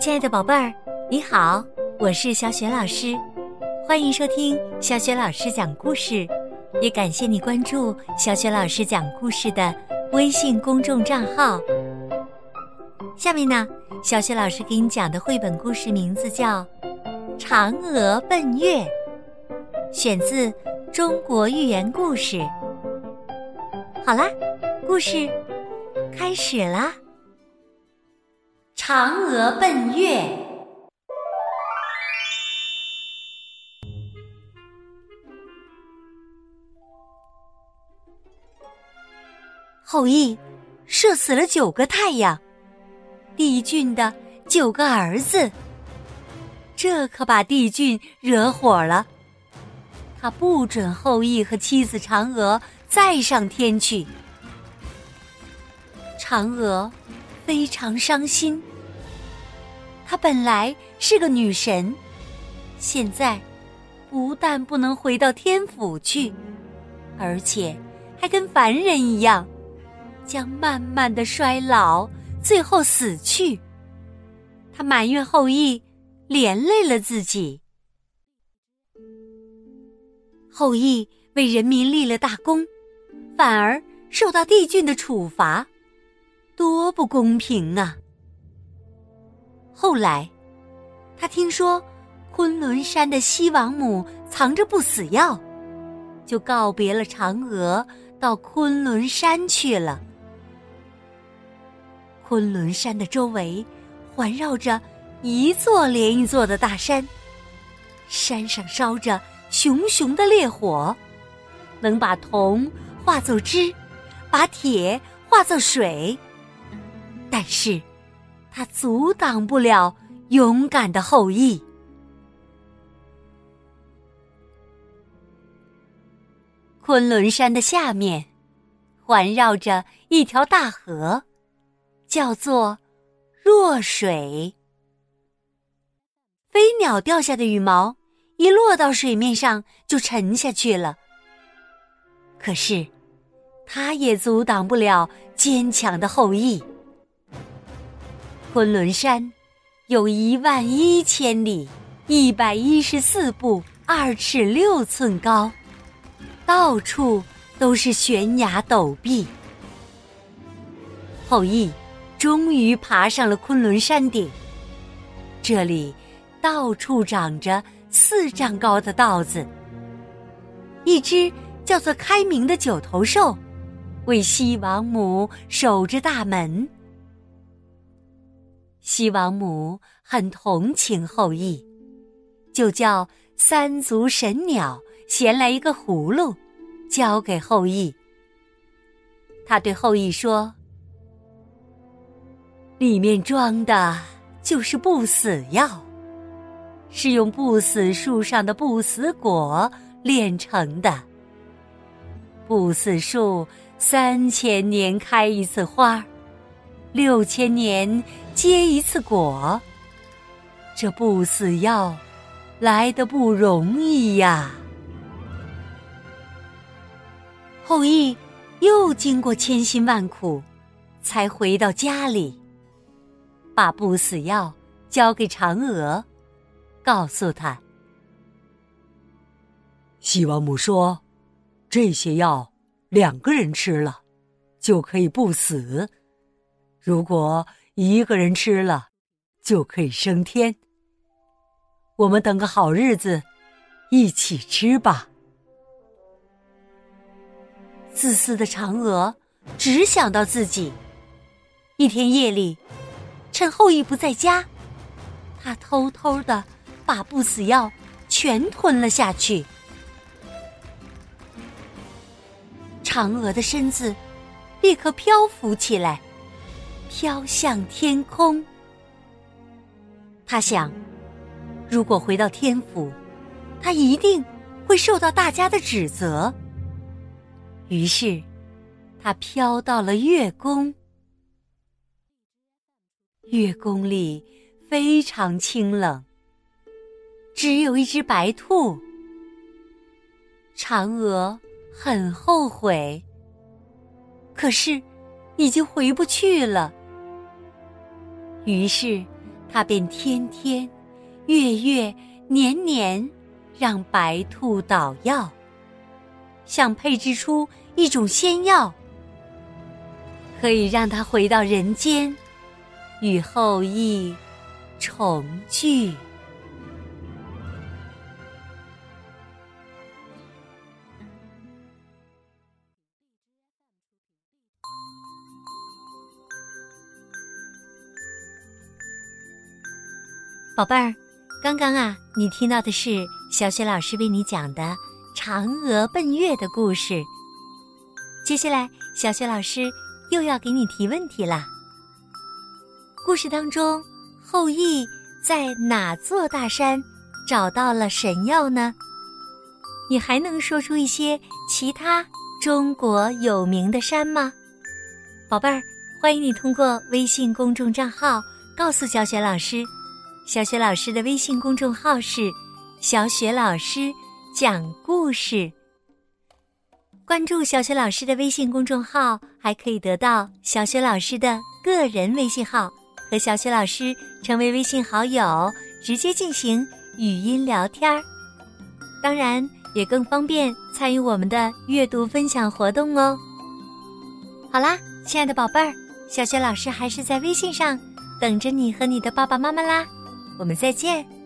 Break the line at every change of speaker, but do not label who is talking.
亲爱的宝贝儿，你好，我是小雪老师，欢迎收听小雪老师讲故事，也感谢你关注小雪老师讲故事的微信公众账号。下面呢，小雪老师给你讲的绘本故事名字叫《嫦娥奔月》，选自《中国寓言故事》。好啦，故事开始啦。嫦娥奔月。后羿射死了九个太阳，帝俊的九个儿子。这可把帝俊惹火了，他不准后羿和妻子嫦娥再上天去。嫦娥非常伤心。她本来是个女神，现在不但不能回到天府去，而且还跟凡人一样，将慢慢的衰老，最后死去。她埋怨后羿连累了自己。后羿为人民立了大功，反而受到帝俊的处罚，多不公平啊！后来，他听说昆仑山的西王母藏着不死药，就告别了嫦娥，到昆仑山去了。昆仑山的周围环绕着一座连一座的大山，山上烧着熊熊的烈火，能把铜化作汁，把铁化作水，但是。它阻挡不了勇敢的后羿。昆仑山的下面，环绕着一条大河，叫做弱水。飞鸟掉下的羽毛，一落到水面上就沉下去了。可是，它也阻挡不了坚强的后羿。昆仑山有一万一千里，一百一十四步，二尺六寸高，到处都是悬崖陡壁。后羿终于爬上了昆仑山顶，这里到处长着四丈高的稻子。一只叫做开明的九头兽，为西王母守着大门。西王母很同情后羿，就叫三足神鸟衔来一个葫芦，交给后羿。他对后羿说：“里面装的就是不死药，是用不死树上的不死果炼成的。不死树三千年开一次花。”六千年结一次果，这不死药来的不容易呀。后羿又经过千辛万苦，才回到家里，把不死药交给嫦娥，告诉他：
西王母说，这些药两个人吃了，就可以不死。如果一个人吃了，就可以升天。我们等个好日子，一起吃吧。
自私的嫦娥只想到自己。一天夜里，趁后羿不在家，她偷偷的把不死药全吞了下去。嫦娥的身子立刻漂浮起来。飘向天空。他想，如果回到天府，他一定会受到大家的指责。于是，他飘到了月宫。月宫里非常清冷，只有一只白兔。嫦娥很后悔，可是已经回不去了。于是，他便天天、月月、年年让白兔捣药，想配制出一种仙药，可以让他回到人间，与后羿重聚。宝贝儿，刚刚啊，你听到的是小雪老师为你讲的嫦娥奔月的故事。接下来，小雪老师又要给你提问题啦。故事当中，后羿在哪座大山找到了神药呢？你还能说出一些其他中国有名的山吗？宝贝儿，欢迎你通过微信公众账号告诉小雪老师。小雪老师的微信公众号是“小雪老师讲故事”。关注小雪老师的微信公众号，还可以得到小雪老师的个人微信号，和小雪老师成为微信好友，直接进行语音聊天儿。当然，也更方便参与我们的阅读分享活动哦。好啦，亲爱的宝贝儿，小雪老师还是在微信上等着你和你的爸爸妈妈啦。我们再见。